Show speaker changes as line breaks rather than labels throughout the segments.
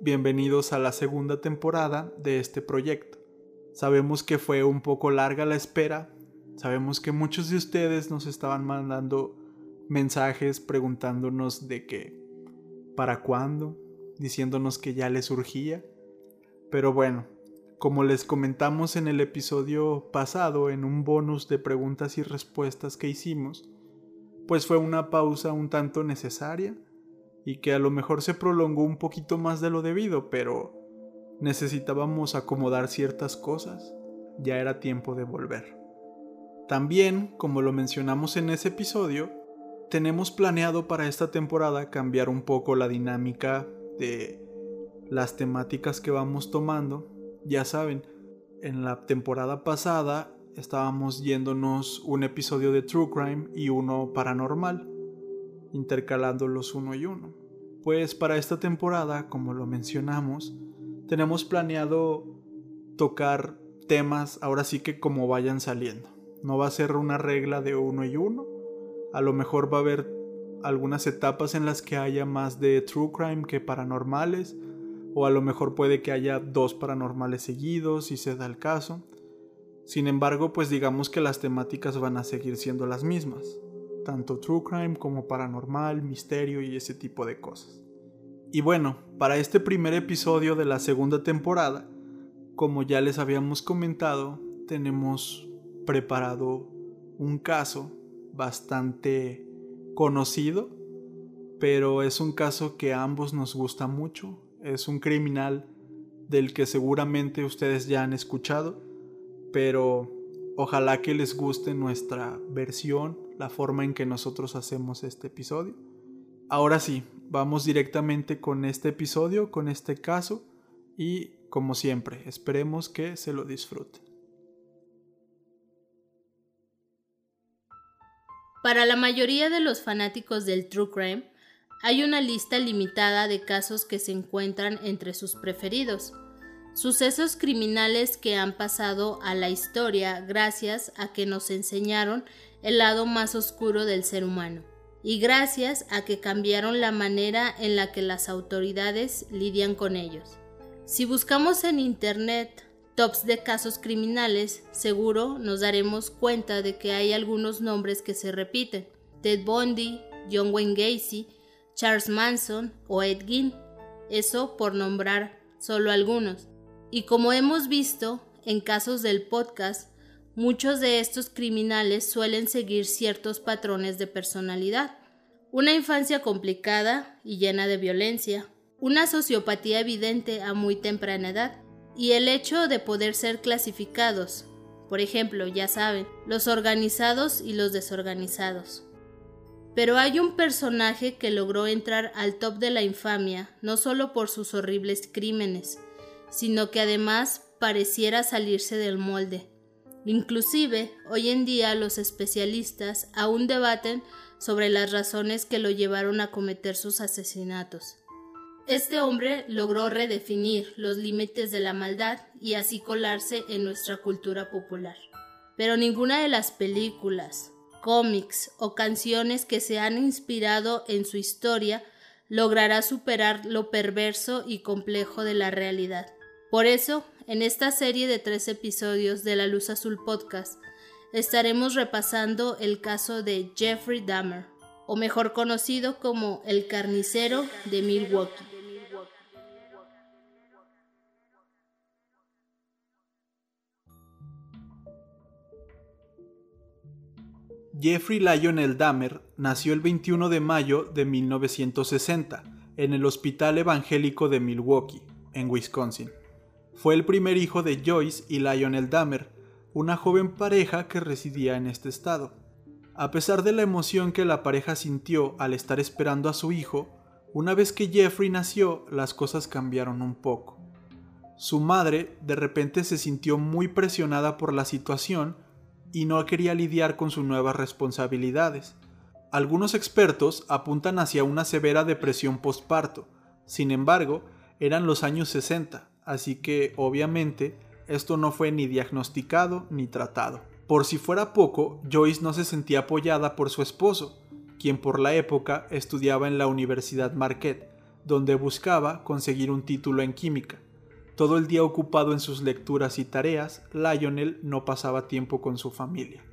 Bienvenidos a la segunda temporada de este proyecto. Sabemos que fue un poco larga la espera. Sabemos que muchos de ustedes nos estaban mandando mensajes preguntándonos de qué, para cuándo, diciéndonos que ya les surgía. Pero bueno, como les comentamos en el episodio pasado, en un bonus de preguntas y respuestas que hicimos, pues fue una pausa un tanto necesaria y que a lo mejor se prolongó un poquito más de lo debido, pero necesitábamos acomodar ciertas cosas. Ya era tiempo de volver. También, como lo mencionamos en ese episodio, tenemos planeado para esta temporada cambiar un poco la dinámica de las temáticas que vamos tomando. Ya saben, en la temporada pasada estábamos yéndonos un episodio de True Crime y uno paranormal intercalándolos uno y uno. Pues para esta temporada, como lo mencionamos, tenemos planeado tocar temas ahora sí que como vayan saliendo. No va a ser una regla de uno y uno. A lo mejor va a haber algunas etapas en las que haya más de true crime que paranormales. O a lo mejor puede que haya dos paranormales seguidos si se da el caso. Sin embargo, pues digamos que las temáticas van a seguir siendo las mismas tanto true crime como paranormal, misterio y ese tipo de cosas. Y bueno, para este primer episodio de la segunda temporada, como ya les habíamos comentado, tenemos preparado un caso bastante conocido, pero es un caso que a ambos nos gusta mucho, es un criminal del que seguramente ustedes ya han escuchado, pero ojalá que les guste nuestra versión la forma en que nosotros hacemos este episodio. Ahora sí, vamos directamente con este episodio, con este caso y como siempre, esperemos que se lo disfruten.
Para la mayoría de los fanáticos del True Crime, hay una lista limitada de casos que se encuentran entre sus preferidos. Sucesos criminales que han pasado a la historia gracias a que nos enseñaron el lado más oscuro del ser humano, y gracias a que cambiaron la manera en la que las autoridades lidian con ellos. Si buscamos en Internet tops de casos criminales, seguro nos daremos cuenta de que hay algunos nombres que se repiten. Ted Bundy, John Wayne Gacy, Charles Manson o Ed Gein. Eso por nombrar solo algunos. Y como hemos visto en casos del podcast, muchos de estos criminales suelen seguir ciertos patrones de personalidad. Una infancia complicada y llena de violencia, una sociopatía evidente a muy temprana edad y el hecho de poder ser clasificados, por ejemplo, ya saben, los organizados y los desorganizados. Pero hay un personaje que logró entrar al top de la infamia no solo por sus horribles crímenes, sino que además pareciera salirse del molde. Inclusive, hoy en día los especialistas aún debaten sobre las razones que lo llevaron a cometer sus asesinatos. Este hombre logró redefinir los límites de la maldad y así colarse en nuestra cultura popular. Pero ninguna de las películas, cómics o canciones que se han inspirado en su historia logrará superar lo perverso y complejo de la realidad. Por eso, en esta serie de tres episodios de La Luz Azul Podcast, estaremos repasando el caso de Jeffrey Dahmer, o mejor conocido como el carnicero de Milwaukee.
Jeffrey Lionel Dahmer nació el 21 de mayo de 1960 en el Hospital Evangélico de Milwaukee, en Wisconsin. Fue el primer hijo de Joyce y Lionel Dahmer, una joven pareja que residía en este estado. A pesar de la emoción que la pareja sintió al estar esperando a su hijo, una vez que Jeffrey nació las cosas cambiaron un poco. Su madre de repente se sintió muy presionada por la situación y no quería lidiar con sus nuevas responsabilidades. Algunos expertos apuntan hacia una severa depresión postparto. Sin embargo, eran los años 60, así que obviamente esto no fue ni diagnosticado ni tratado. Por si fuera poco, Joyce no se sentía apoyada por su esposo, quien por la época estudiaba en la Universidad Marquette, donde buscaba conseguir un título en química. Todo el día ocupado en sus lecturas y tareas, Lionel no pasaba tiempo con su familia.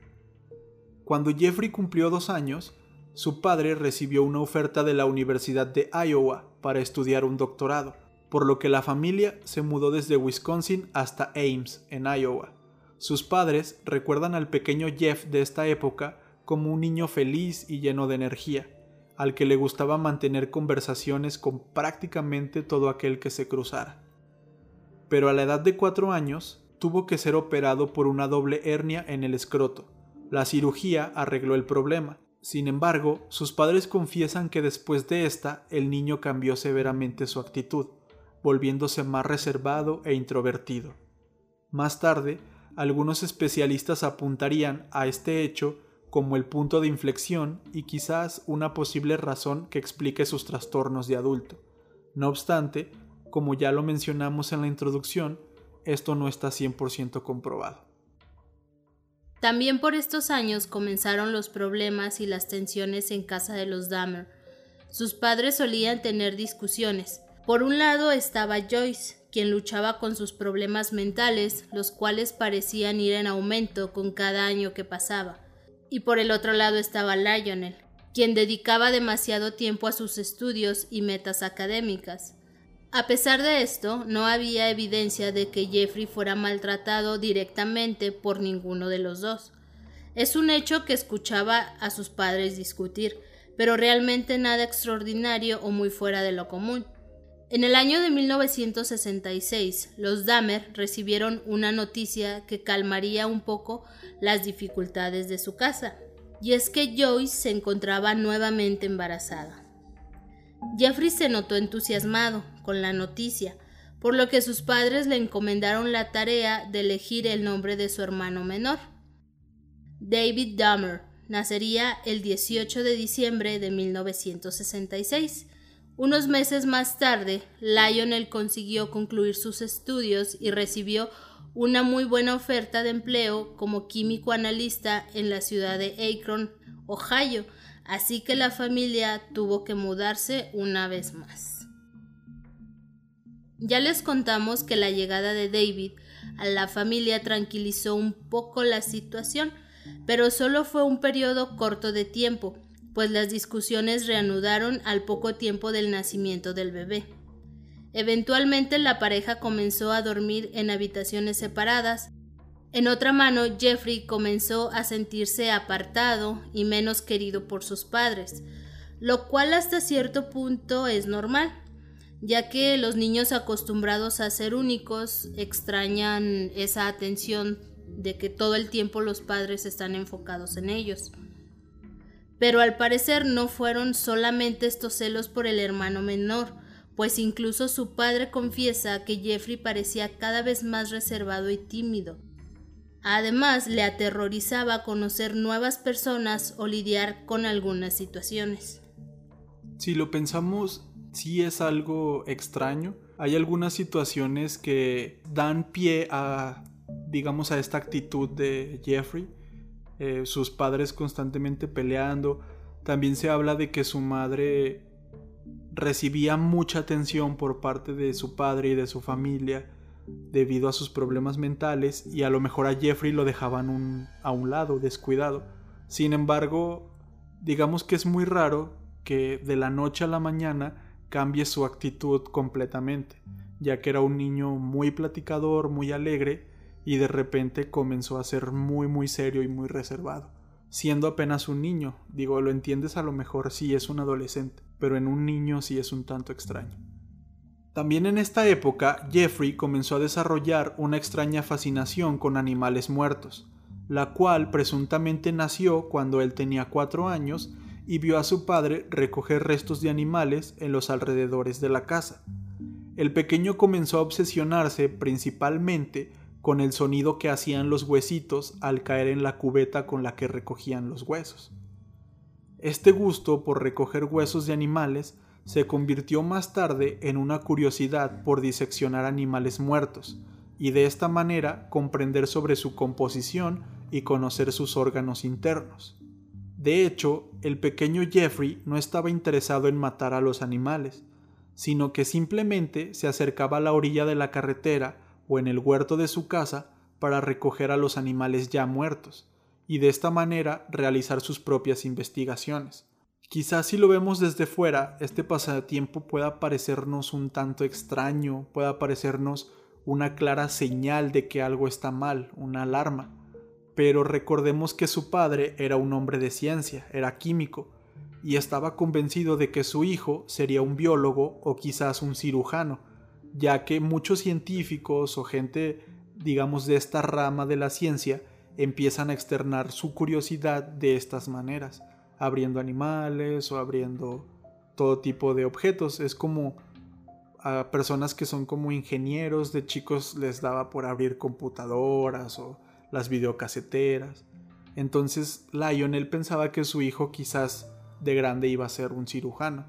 Cuando Jeffrey cumplió dos años, su padre recibió una oferta de la Universidad de Iowa para estudiar un doctorado, por lo que la familia se mudó desde Wisconsin hasta Ames, en Iowa. Sus padres recuerdan al pequeño Jeff de esta época como un niño feliz y lleno de energía, al que le gustaba mantener conversaciones con prácticamente todo aquel que se cruzara. Pero a la edad de cuatro años tuvo que ser operado por una doble hernia en el escroto. La cirugía arregló el problema. Sin embargo, sus padres confiesan que después de esta el niño cambió severamente su actitud volviéndose más reservado e introvertido. Más tarde, algunos especialistas apuntarían a este hecho como el punto de inflexión y quizás una posible razón que explique sus trastornos de adulto. No obstante, como ya lo mencionamos en la introducción, esto no está 100% comprobado.
También por estos años comenzaron los problemas y las tensiones en casa de los Dahmer. Sus padres solían tener discusiones, por un lado estaba Joyce, quien luchaba con sus problemas mentales, los cuales parecían ir en aumento con cada año que pasaba. Y por el otro lado estaba Lionel, quien dedicaba demasiado tiempo a sus estudios y metas académicas. A pesar de esto, no había evidencia de que Jeffrey fuera maltratado directamente por ninguno de los dos. Es un hecho que escuchaba a sus padres discutir, pero realmente nada extraordinario o muy fuera de lo común. En el año de 1966, los Dahmer recibieron una noticia que calmaría un poco las dificultades de su casa, y es que Joyce se encontraba nuevamente embarazada. Jeffrey se notó entusiasmado con la noticia, por lo que sus padres le encomendaron la tarea de elegir el nombre de su hermano menor. David Dahmer nacería el 18 de diciembre de 1966 unos meses más tarde, Lionel consiguió concluir sus estudios y recibió una muy buena oferta de empleo como químico analista en la ciudad de Akron, Ohio, así que la familia tuvo que mudarse una vez más. Ya les contamos que la llegada de David a la familia tranquilizó un poco la situación, pero solo fue un periodo corto de tiempo, pues las discusiones reanudaron al poco tiempo del nacimiento del bebé. Eventualmente la pareja comenzó a dormir en habitaciones separadas. En otra mano, Jeffrey comenzó a sentirse apartado y menos querido por sus padres, lo cual hasta cierto punto es normal, ya que los niños acostumbrados a ser únicos extrañan esa atención de que todo el tiempo los padres están enfocados en ellos. Pero al parecer no fueron solamente estos celos por el hermano menor, pues incluso su padre confiesa que Jeffrey parecía cada vez más reservado y tímido. Además, le aterrorizaba conocer nuevas personas o lidiar con algunas situaciones.
Si lo pensamos, sí es algo extraño. Hay algunas situaciones que dan pie a, digamos, a esta actitud de Jeffrey eh, sus padres constantemente peleando. También se habla de que su madre recibía mucha atención por parte de su padre y de su familia debido a sus problemas mentales y a lo mejor a Jeffrey lo dejaban a un lado, descuidado. Sin embargo, digamos que es muy raro que de la noche a la mañana cambie su actitud completamente, ya que era un niño muy platicador, muy alegre, y de repente comenzó a ser muy muy serio y muy reservado, siendo apenas un niño. Digo, lo entiendes a lo mejor si es un adolescente, pero en un niño sí es un tanto extraño. También en esta época, Jeffrey comenzó a desarrollar una extraña fascinación con animales muertos, la cual presuntamente nació cuando él tenía cuatro años y vio a su padre recoger restos de animales en los alrededores de la casa. el pequeño comenzó a obsesionarse principalmente con el sonido que hacían los huesitos al caer en la cubeta con la que recogían los huesos. Este gusto por recoger huesos de animales se convirtió más tarde en una curiosidad por diseccionar animales muertos, y de esta manera comprender sobre su composición y conocer sus órganos internos. De hecho, el pequeño Jeffrey no estaba interesado en matar a los animales, sino que simplemente se acercaba a la orilla de la carretera o en el huerto de su casa para recoger a los animales ya muertos, y de esta manera realizar sus propias investigaciones. Quizás si lo vemos desde fuera, este pasatiempo pueda parecernos un tanto extraño, pueda parecernos una clara señal de que algo está mal, una alarma. Pero recordemos que su padre era un hombre de ciencia, era químico, y estaba convencido de que su hijo sería un biólogo o quizás un cirujano, ya que muchos científicos o gente, digamos, de esta rama de la ciencia, empiezan a externar su curiosidad de estas maneras, abriendo animales o abriendo todo tipo de objetos. Es como a personas que son como ingenieros, de chicos les daba por abrir computadoras o las videocaseteras. Entonces Lionel pensaba que su hijo quizás de grande iba a ser un cirujano.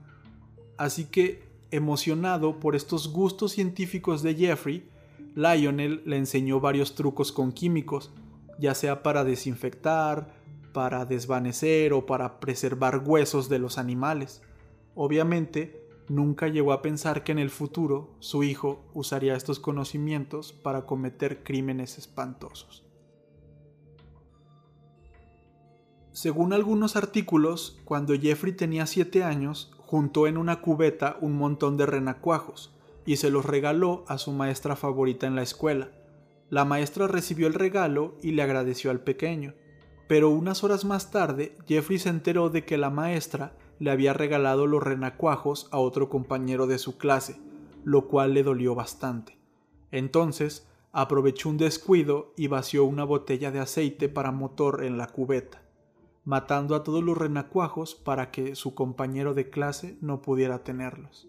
Así que, emocionado por estos gustos científicos de Jeffrey, Lionel le enseñó varios trucos con químicos, ya sea para desinfectar, para desvanecer o para preservar huesos de los animales. Obviamente, nunca llegó a pensar que en el futuro su hijo usaría estos conocimientos para cometer crímenes espantosos. Según algunos artículos, cuando Jeffrey tenía 7 años, juntó en una cubeta un montón de renacuajos y se los regaló a su maestra favorita en la escuela. La maestra recibió el regalo y le agradeció al pequeño, pero unas horas más tarde Jeffrey se enteró de que la maestra le había regalado los renacuajos a otro compañero de su clase, lo cual le dolió bastante. Entonces aprovechó un descuido y vació una botella de aceite para motor en la cubeta, matando a todos los renacuajos para que su compañero de clase no pudiera tenerlos.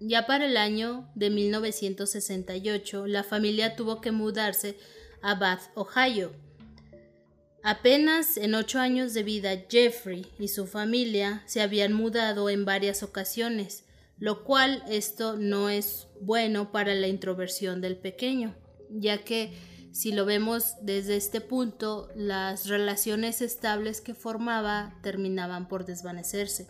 Ya para el año de 1968, la familia tuvo que mudarse a Bath, Ohio, Apenas en ocho años de vida, Jeffrey y su familia se habían mudado en varias ocasiones, lo cual esto no es bueno para la introversión del pequeño, ya que si lo vemos desde este punto, las relaciones estables que formaba terminaban por desvanecerse.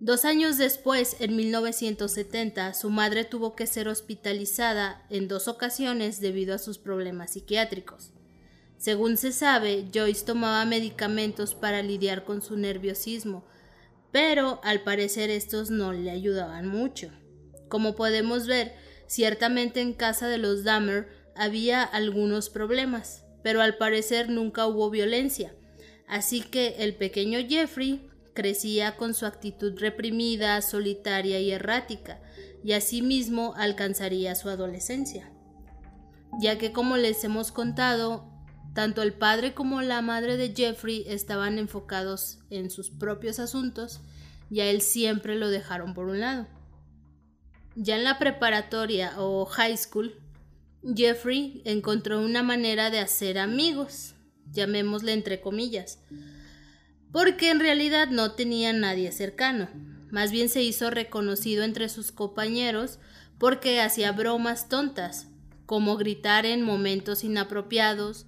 Dos años después, en 1970, su madre tuvo que ser hospitalizada en dos ocasiones debido a sus problemas psiquiátricos. Según se sabe, Joyce tomaba medicamentos para lidiar con su nerviosismo, pero al parecer estos no le ayudaban mucho. Como podemos ver, ciertamente en casa de los Dahmer había algunos problemas, pero al parecer nunca hubo violencia. Así que el pequeño Jeffrey crecía con su actitud reprimida, solitaria y errática, y asimismo alcanzaría su adolescencia. Ya que como les hemos contado, tanto el padre como la madre de Jeffrey estaban enfocados en sus propios asuntos y a él siempre lo dejaron por un lado. Ya en la preparatoria o high school, Jeffrey encontró una manera de hacer amigos, llamémosle entre comillas, porque en realidad no tenía nadie cercano. Más bien se hizo reconocido entre sus compañeros porque hacía bromas tontas, como gritar en momentos inapropiados,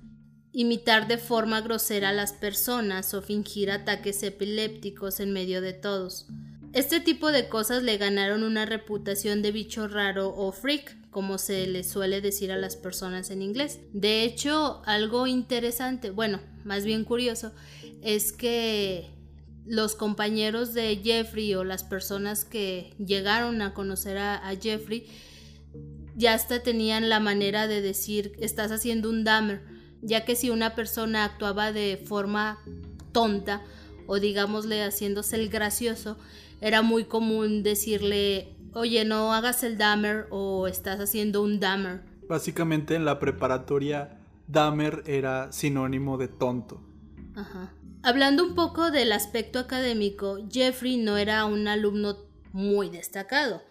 imitar de forma grosera a las personas o fingir ataques epilépticos en medio de todos. Este tipo de cosas le ganaron una reputación de bicho raro o freak, como se le suele decir a las personas en inglés. De hecho, algo interesante, bueno, más bien curioso, es que los compañeros de Jeffrey o las personas que llegaron a conocer a, Jeffrey ya hasta tenían la manera de decir estás haciendo un damer ya que si una persona actuaba de forma tonta o digámosle haciéndose el gracioso, era muy común decirle, oye, no hagas el damer o estás haciendo un damer.
Básicamente en la preparatoria, damer era sinónimo de tonto.
Ajá. Hablando un poco del aspecto académico, Jeffrey no era un alumno muy destacado.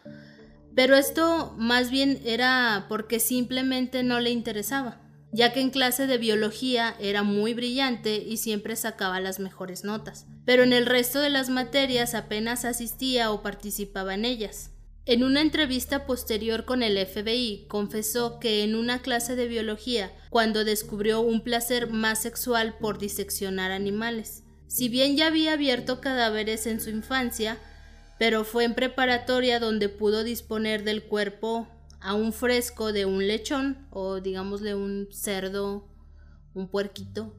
Pero esto más bien era porque simplemente no le interesaba, ya que en clase de biología era muy brillante y siempre sacaba las mejores notas, pero en el resto de las materias apenas asistía o participaba en ellas. En una entrevista posterior con el FBI, confesó que en una clase de biología, cuando descubrió un placer más sexual por diseccionar animales. Si bien ya había abierto cadáveres en su infancia, pero fue en preparatoria donde pudo disponer del cuerpo a un fresco de un lechón o digámosle un cerdo, un puerquito,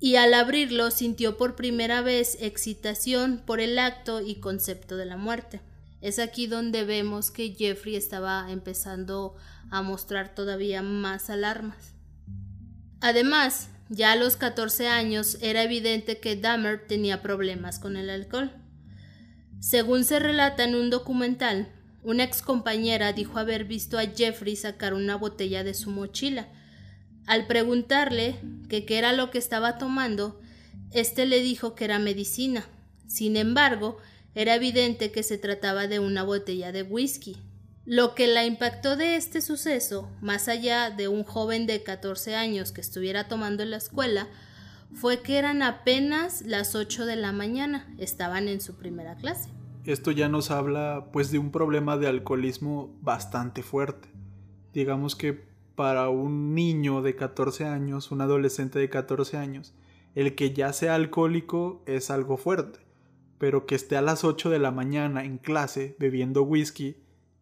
y al abrirlo sintió por primera vez excitación por el acto y concepto de la muerte. Es aquí donde vemos que Jeffrey estaba empezando a mostrar todavía más alarmas. Además, ya a los 14 años era evidente que Dahmer tenía problemas con el alcohol. Según se relata en un documental, una ex compañera dijo haber visto a Jeffrey sacar una botella de su mochila. Al preguntarle qué era lo que estaba tomando, este le dijo que era medicina. Sin embargo, era evidente que se trataba de una botella de whisky. Lo que la impactó de este suceso, más allá de un joven de 14 años que estuviera tomando en la escuela, fue que eran apenas las 8 de la mañana, estaban en su primera clase.
Esto ya nos habla pues de un problema de alcoholismo bastante fuerte. Digamos que para un niño de 14 años, un adolescente de 14 años, el que ya sea alcohólico es algo fuerte pero que esté a las 8 de la mañana en clase bebiendo whisky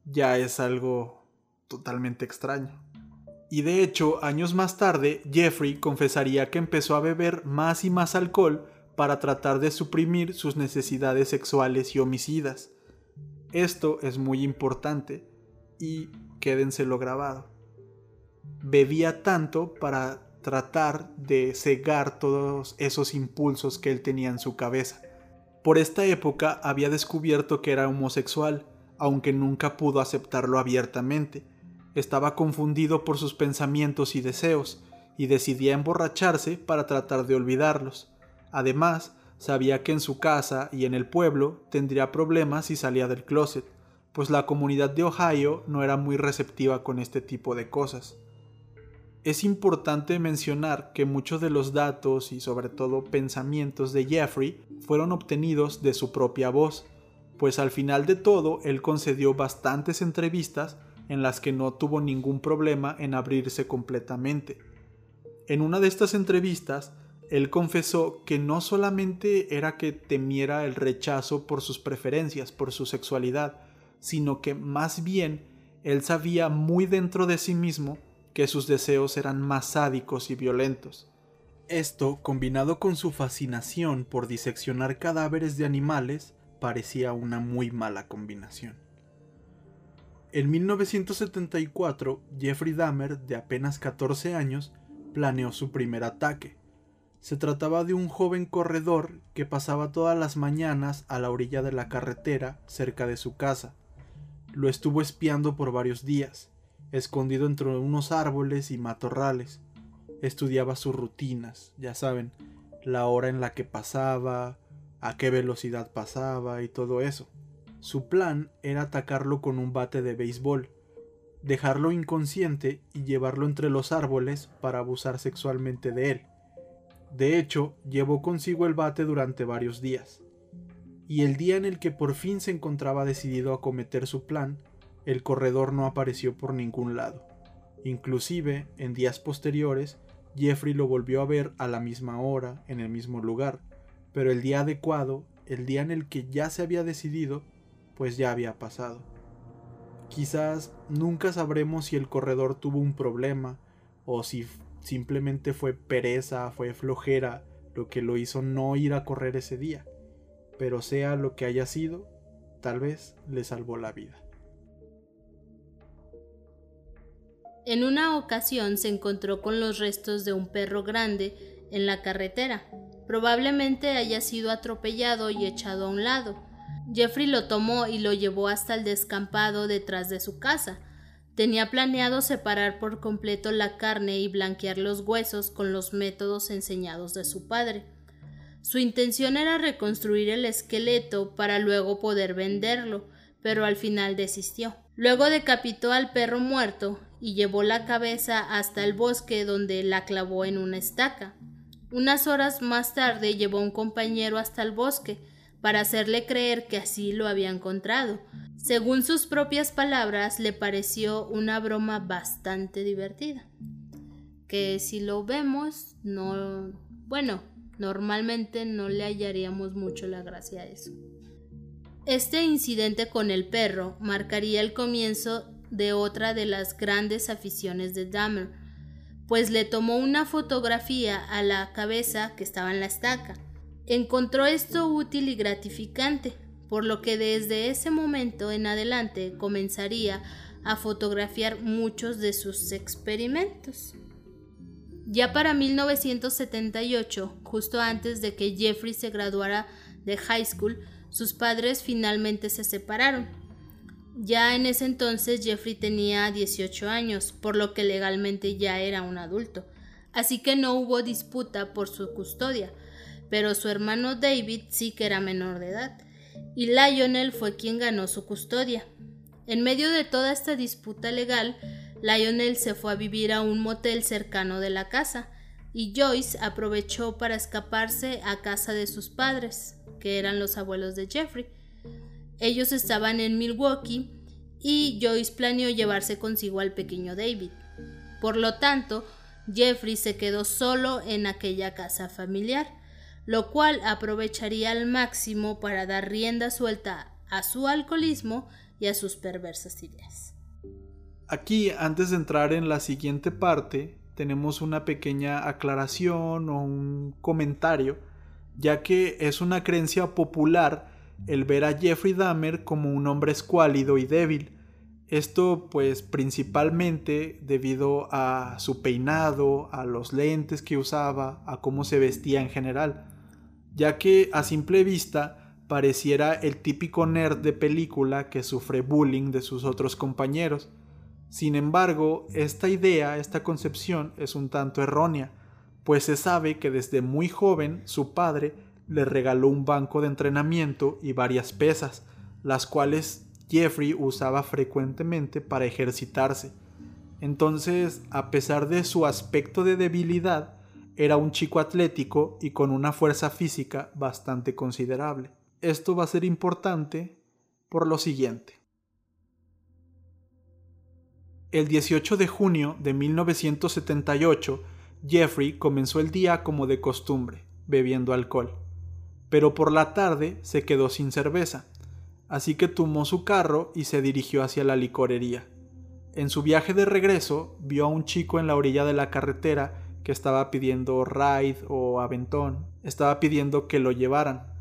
ya es algo totalmente extraño. Y de hecho, años más tarde, Jeffrey confesaría que empezó a beber más y más alcohol para tratar de suprimir sus necesidades sexuales y homicidas. Esto es muy importante y quédenselo grabado. Bebía tanto para tratar de cegar todos esos impulsos que él tenía en su cabeza. Por esta época había descubierto que era homosexual, aunque nunca pudo aceptarlo abiertamente. Estaba confundido por sus pensamientos y deseos, y decidía emborracharse para tratar de olvidarlos. Además, sabía que en su casa y en el pueblo tendría problemas si salía del closet, pues la comunidad de Ohio no era muy receptiva con este tipo de cosas. Es importante mencionar que muchos de los datos y sobre todo pensamientos de Jeffrey fueron obtenidos de su propia voz, pues al final de todo él concedió bastantes entrevistas en las que no tuvo ningún problema en abrirse completamente. En una de estas entrevistas, él confesó que no solamente era que temiera el rechazo por sus preferencias, por su sexualidad, sino que más bien él sabía muy dentro de sí mismo que sus deseos eran más sádicos y violentos. Esto, combinado con su fascinación por diseccionar cadáveres de animales, parecía una muy mala combinación. En 1974, Jeffrey Dahmer, de apenas 14 años, planeó su primer ataque. Se trataba de un joven corredor que pasaba todas las mañanas a la orilla de la carretera cerca de su casa. Lo estuvo espiando por varios días escondido entre unos árboles y matorrales. Estudiaba sus rutinas, ya saben, la hora en la que pasaba, a qué velocidad pasaba y todo eso. Su plan era atacarlo con un bate de béisbol, dejarlo inconsciente y llevarlo entre los árboles para abusar sexualmente de él. De hecho, llevó consigo el bate durante varios días. Y el día en el que por fin se encontraba decidido a cometer su plan, el corredor no apareció por ningún lado. Inclusive, en días posteriores, Jeffrey lo volvió a ver a la misma hora, en el mismo lugar, pero el día adecuado, el día en el que ya se había decidido, pues ya había pasado. Quizás nunca sabremos si el corredor tuvo un problema o si simplemente fue pereza, fue flojera lo que lo hizo no ir a correr ese día, pero sea lo que haya sido, tal vez le salvó la vida.
En una ocasión se encontró con los restos de un perro grande en la carretera. Probablemente haya sido atropellado y echado a un lado. Jeffrey lo tomó y lo llevó hasta el descampado detrás de su casa. Tenía planeado separar por completo la carne y blanquear los huesos con los métodos enseñados de su padre. Su intención era reconstruir el esqueleto para luego poder venderlo, pero al final desistió. Luego decapitó al perro muerto y llevó la cabeza hasta el bosque donde la clavó en una estaca. Unas horas más tarde llevó a un compañero hasta el bosque para hacerle creer que así lo había encontrado. Según sus propias palabras, le pareció una broma bastante divertida. Que si lo vemos, no... Bueno, normalmente no le hallaríamos mucho la gracia a eso. Este incidente con el perro marcaría el comienzo de otra de las grandes aficiones de Dahmer, pues le tomó una fotografía a la cabeza que estaba en la estaca. Encontró esto útil y gratificante, por lo que desde ese momento en adelante comenzaría a fotografiar muchos de sus experimentos. Ya para 1978, justo antes de que Jeffrey se graduara de high school, sus padres finalmente se separaron. Ya en ese entonces Jeffrey tenía 18 años, por lo que legalmente ya era un adulto, así que no hubo disputa por su custodia, pero su hermano David sí que era menor de edad, y Lionel fue quien ganó su custodia. En medio de toda esta disputa legal, Lionel se fue a vivir a un motel cercano de la casa, y Joyce aprovechó para escaparse a casa de sus padres, que eran los abuelos de Jeffrey. Ellos estaban en Milwaukee y Joyce planeó llevarse consigo al pequeño David. Por lo tanto, Jeffrey se quedó solo en aquella casa familiar, lo cual aprovecharía al máximo para dar rienda suelta a su alcoholismo y a sus perversas ideas.
Aquí, antes de entrar en la siguiente parte, tenemos una pequeña aclaración o un comentario, ya que es una creencia popular el ver a Jeffrey Dahmer como un hombre escuálido y débil. Esto pues principalmente debido a su peinado, a los lentes que usaba, a cómo se vestía en general, ya que a simple vista pareciera el típico nerd de película que sufre bullying de sus otros compañeros. Sin embargo, esta idea, esta concepción es un tanto errónea, pues se sabe que desde muy joven su padre le regaló un banco de entrenamiento y varias pesas, las cuales Jeffrey usaba frecuentemente para ejercitarse. Entonces, a pesar de su aspecto de debilidad, era un chico atlético y con una fuerza física bastante considerable. Esto va a ser importante por lo siguiente. El 18 de junio de 1978, Jeffrey comenzó el día como de costumbre, bebiendo alcohol. Pero por la tarde se quedó sin cerveza, así que tomó su carro y se dirigió hacia la licorería. En su viaje de regreso vio a un chico en la orilla de la carretera que estaba pidiendo ride o aventón, estaba pidiendo que lo llevaran.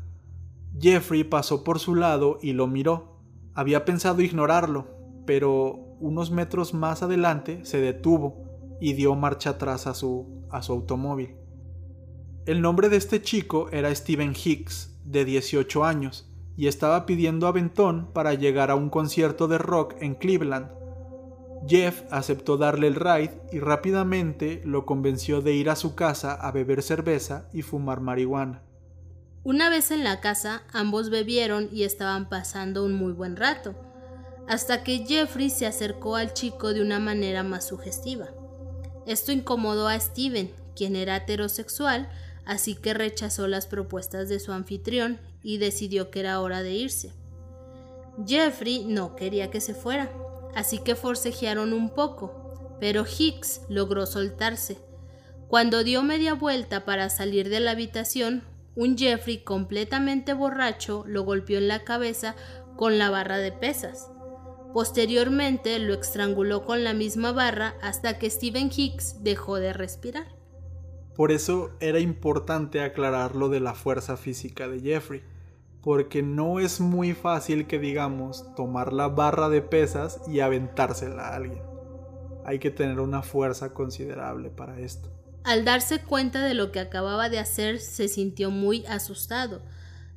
Jeffrey pasó por su lado y lo miró. Había pensado ignorarlo, pero unos metros más adelante se detuvo y dio marcha atrás a su, a su automóvil. El nombre de este chico era Steven Hicks, de 18 años, y estaba pidiendo aventón para llegar a un concierto de rock en Cleveland. Jeff aceptó darle el ride y rápidamente lo convenció de ir a su casa a beber cerveza y fumar marihuana.
Una vez en la casa, ambos bebieron y estaban pasando un muy buen rato hasta que Jeffrey se acercó al chico de una manera más sugestiva. Esto incomodó a Steven, quien era heterosexual, así que rechazó las propuestas de su anfitrión y decidió que era hora de irse. Jeffrey no quería que se fuera, así que forcejearon un poco, pero Hicks logró soltarse. Cuando dio media vuelta para salir de la habitación, un Jeffrey completamente borracho lo golpeó en la cabeza con la barra de pesas. Posteriormente lo estranguló con la misma barra hasta que Steven Hicks dejó de respirar.
Por eso era importante aclarar lo de la fuerza física de Jeffrey, porque no es muy fácil que digamos tomar la barra de pesas y aventársela a alguien. Hay que tener una fuerza considerable para esto.
Al darse cuenta de lo que acababa de hacer, se sintió muy asustado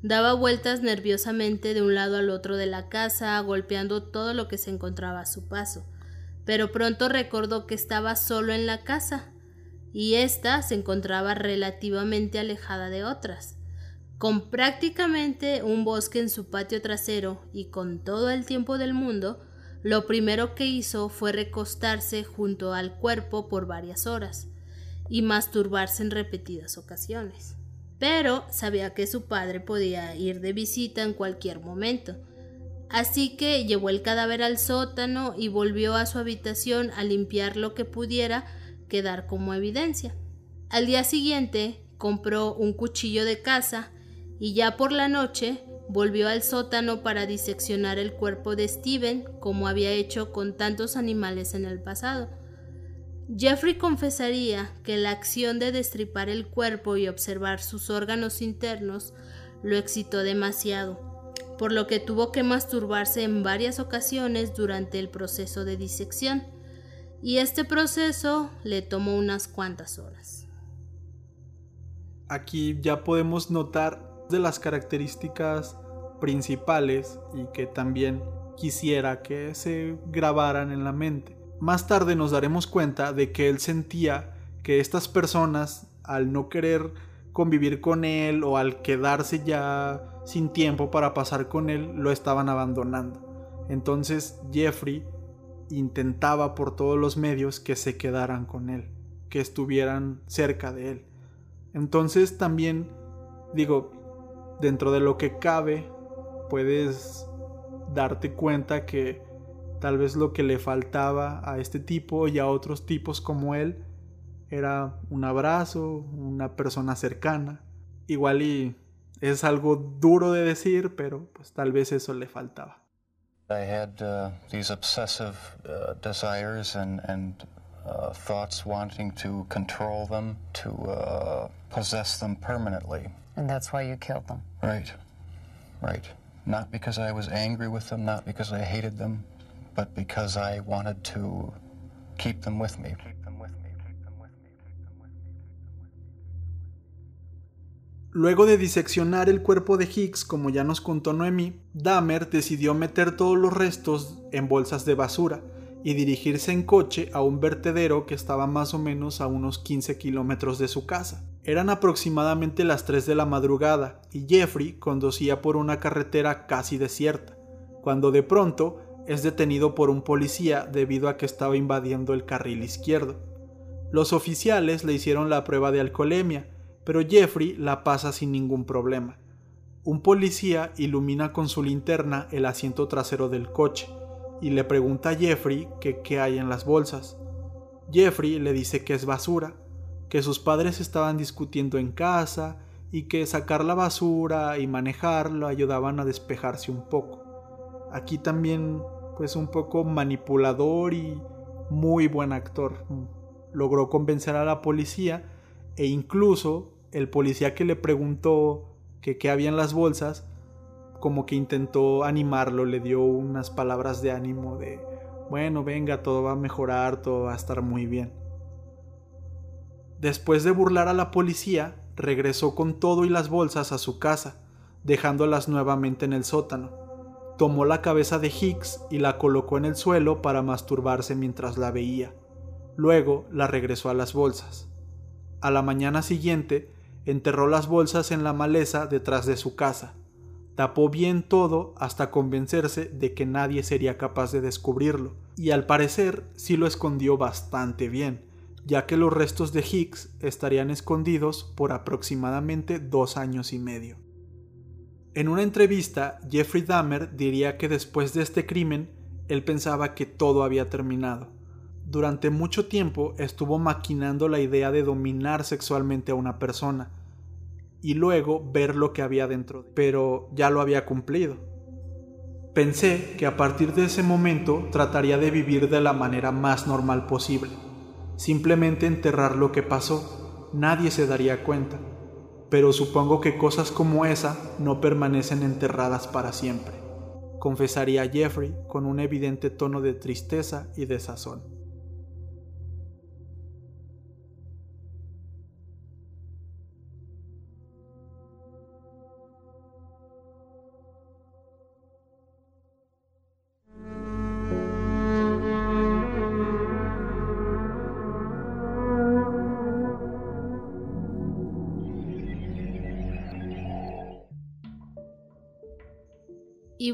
Daba vueltas nerviosamente de un lado al otro de la casa, golpeando todo lo que se encontraba a su paso. Pero pronto recordó que estaba solo en la casa, y ésta se encontraba relativamente alejada de otras. Con prácticamente un bosque en su patio trasero y con todo el tiempo del mundo, lo primero que hizo fue recostarse junto al cuerpo por varias horas y masturbarse en repetidas ocasiones. Pero sabía que su padre podía ir de visita en cualquier momento, así que llevó el cadáver al sótano y volvió a su habitación a limpiar lo que pudiera quedar como evidencia. Al día siguiente compró un cuchillo de caza y ya por la noche volvió al sótano para diseccionar el cuerpo de Steven como había hecho con tantos animales en el pasado. Jeffrey confesaría que la acción de destripar el cuerpo y observar sus órganos internos lo excitó demasiado, por lo que tuvo que masturbarse en varias ocasiones durante el proceso de disección, y este proceso le tomó unas cuantas horas.
Aquí ya podemos notar de las características principales y que también quisiera que se grabaran en la mente. Más tarde nos daremos cuenta de que él sentía que estas personas, al no querer convivir con él o al quedarse ya sin tiempo para pasar con él, lo estaban abandonando. Entonces Jeffrey intentaba por todos los medios que se quedaran con él, que estuvieran cerca de él. Entonces también digo, dentro de lo que cabe, puedes darte cuenta que tal vez lo que le faltaba a este tipo y a otros tipos como él era un abrazo, una persona cercana. Igual y es algo duro de decir, pero pues tal vez eso le faltaba.
I had uh, these obsessive uh, desires and, and uh, thoughts wanting to control them, to uh, possess them permanently.
And that's why you killed them.
Right. Right. Not because I was angry with them, not because I hated them, but because I wanted to keep them with me.
Luego de diseccionar el cuerpo de Hicks, como ya nos contó Noemí, Dahmer decidió meter todos los restos en bolsas de basura y dirigirse en coche a un vertedero que estaba más o menos a unos 15 kilómetros de su casa. Eran aproximadamente las 3 de la madrugada y Jeffrey conducía por una carretera casi desierta, cuando de pronto es detenido por un policía debido a que estaba invadiendo el carril izquierdo. Los oficiales le hicieron la prueba de alcoholemia, pero Jeffrey la pasa sin ningún problema. Un policía ilumina con su linterna el asiento trasero del coche y le pregunta a Jeffrey que qué hay en las bolsas. Jeffrey le dice que es basura, que sus padres estaban discutiendo en casa y que sacar la basura y manejarlo ayudaban a despejarse un poco. Aquí también pues un poco manipulador y muy buen actor. Logró convencer a la policía e incluso el policía que le preguntó que qué había en las bolsas como que intentó animarlo, le dio unas palabras de ánimo de bueno, venga, todo va a mejorar, todo va a estar muy bien. Después de burlar a la policía, regresó con todo y las bolsas a su casa, dejándolas nuevamente en el sótano. Tomó la cabeza de Hicks y la colocó en el suelo para masturbarse mientras la veía. Luego la regresó a las bolsas. A la mañana siguiente, enterró las bolsas en la maleza detrás de su casa. Tapó bien todo hasta convencerse de que nadie sería capaz de descubrirlo, y al parecer sí lo escondió bastante bien, ya que los restos de Hicks estarían escondidos por aproximadamente dos años y medio. En una entrevista, Jeffrey Dahmer diría que después de este crimen, él pensaba que todo había terminado. Durante mucho tiempo estuvo maquinando la idea de dominar sexualmente a una persona, y luego ver lo que había dentro, pero ya lo había cumplido. Pensé que a partir de ese momento trataría de vivir de la manera más normal posible simplemente enterrar lo que pasó, nadie se daría cuenta. Pero supongo que cosas como esa no permanecen enterradas para siempre, confesaría Jeffrey con un evidente tono de tristeza y desazón.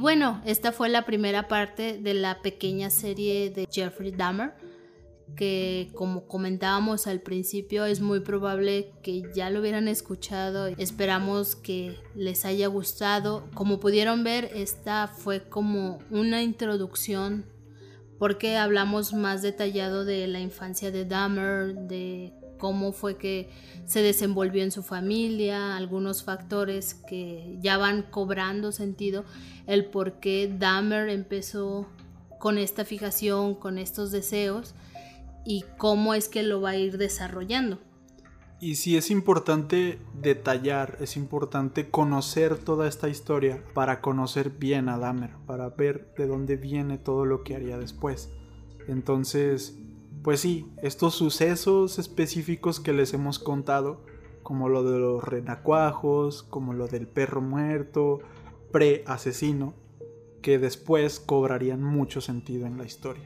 Bueno, esta fue la primera parte de la pequeña serie de Jeffrey Dahmer, que como comentábamos al principio es muy probable que ya lo hubieran escuchado. Esperamos que les haya gustado. Como pudieron ver, esta fue como una introducción porque hablamos más detallado de la infancia de Dahmer, de cómo fue que se desenvolvió en su familia, algunos factores que ya van cobrando sentido, el por qué Dahmer empezó con esta fijación, con estos deseos y cómo es que lo va a ir desarrollando.
Y sí es importante detallar, es importante conocer toda esta historia para conocer bien a Dahmer, para ver de dónde viene todo lo que haría después. Entonces, pues sí, estos sucesos específicos que les hemos contado, como lo de los renacuajos, como lo del perro muerto, pre-asesino, que después cobrarían mucho sentido en la historia.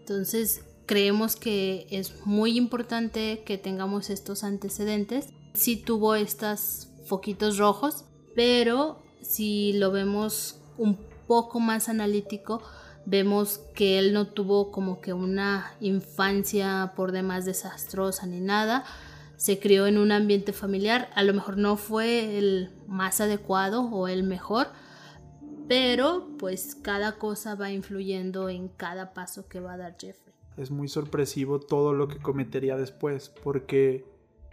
Entonces, creemos que es muy importante que tengamos estos antecedentes. Sí tuvo estos foquitos rojos, pero si lo vemos un poco más analítico, vemos que él no tuvo como que una infancia por demás desastrosa ni nada. Se crió en un ambiente familiar, a lo mejor no fue el más adecuado o el mejor, pero pues cada cosa va influyendo en cada paso que va a dar Jeffrey
es muy sorpresivo todo lo que cometería después, porque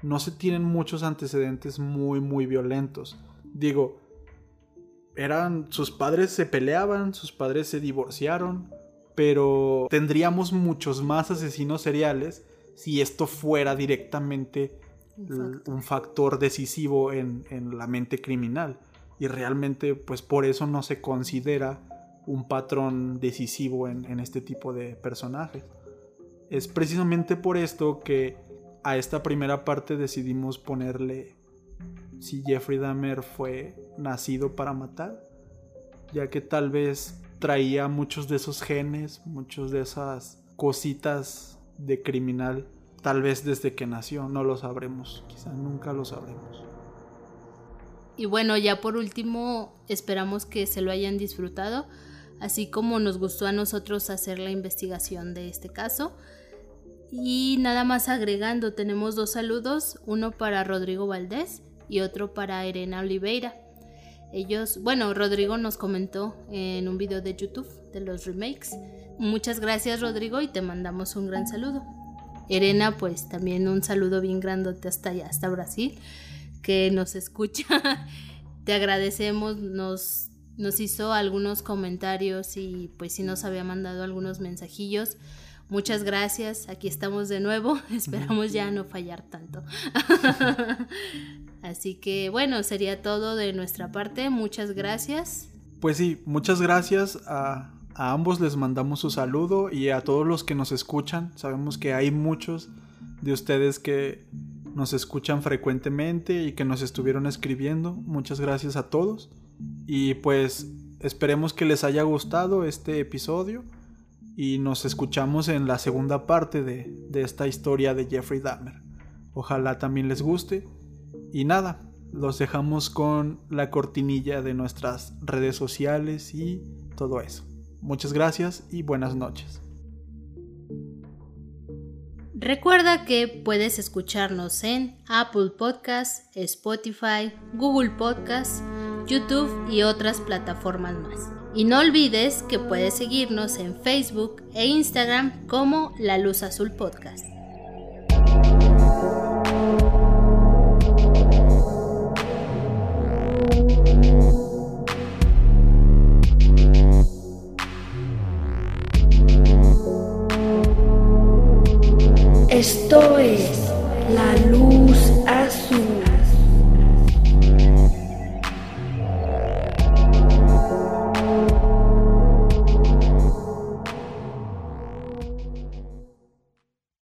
no se tienen muchos antecedentes muy, muy violentos. Digo, eran, sus padres se peleaban, sus padres se divorciaron, pero tendríamos muchos más asesinos seriales si esto fuera directamente un factor, decisivo en, la mente criminal. Y realmente, pues por eso no se considera un patrón decisivo en este tipo de personajes. Es precisamente por esto que a esta primera parte decidimos ponerle si Jeffrey Dahmer fue nacido para matar, ya que tal vez traía muchos de esos genes, muchos de esas cositas de criminal, tal vez desde que nació, no lo sabremos, quizá nunca lo sabremos.
Y bueno, ya por último, esperamos que se lo hayan disfrutado, así como nos gustó a nosotros hacer la investigación de este caso. Y nada más agregando, tenemos dos saludos, uno para Rodrigo Valdés y otro para Irena Oliveira. Ellos, bueno, Rodrigo nos comentó en un video de YouTube de los remakes. Muchas gracias Rodrigo y te mandamos un gran saludo. Irena, pues también un saludo bien grandote hasta allá, hasta Brasil, que nos escucha. te agradecemos, nos, nos hizo algunos comentarios y pues sí nos había mandado algunos mensajillos. Muchas gracias, aquí estamos de nuevo, esperamos ya no fallar tanto. Así que bueno, sería todo de nuestra parte, muchas gracias.
Pues sí, muchas gracias a, ambos les mandamos su saludo y a todos los que nos escuchan, sabemos que hay muchos de ustedes que nos escuchan frecuentemente y que nos estuvieron escribiendo, muchas gracias a todos y pues esperemos que les haya gustado este episodio y nos escuchamos en la segunda parte de, esta historia de Jeffrey Dahmer. Ojalá también les guste. Y nada, los dejamos con la cortinilla de nuestras redes sociales y todo eso. Muchas gracias y buenas noches.
Recuerda que puedes escucharnos en Apple Podcasts, Spotify, Google Podcasts, YouTube y otras plataformas más. Y no olvides que puedes seguirnos en Facebook e Instagram como La Luz Azul Podcast.
Esto es La Luz Azul.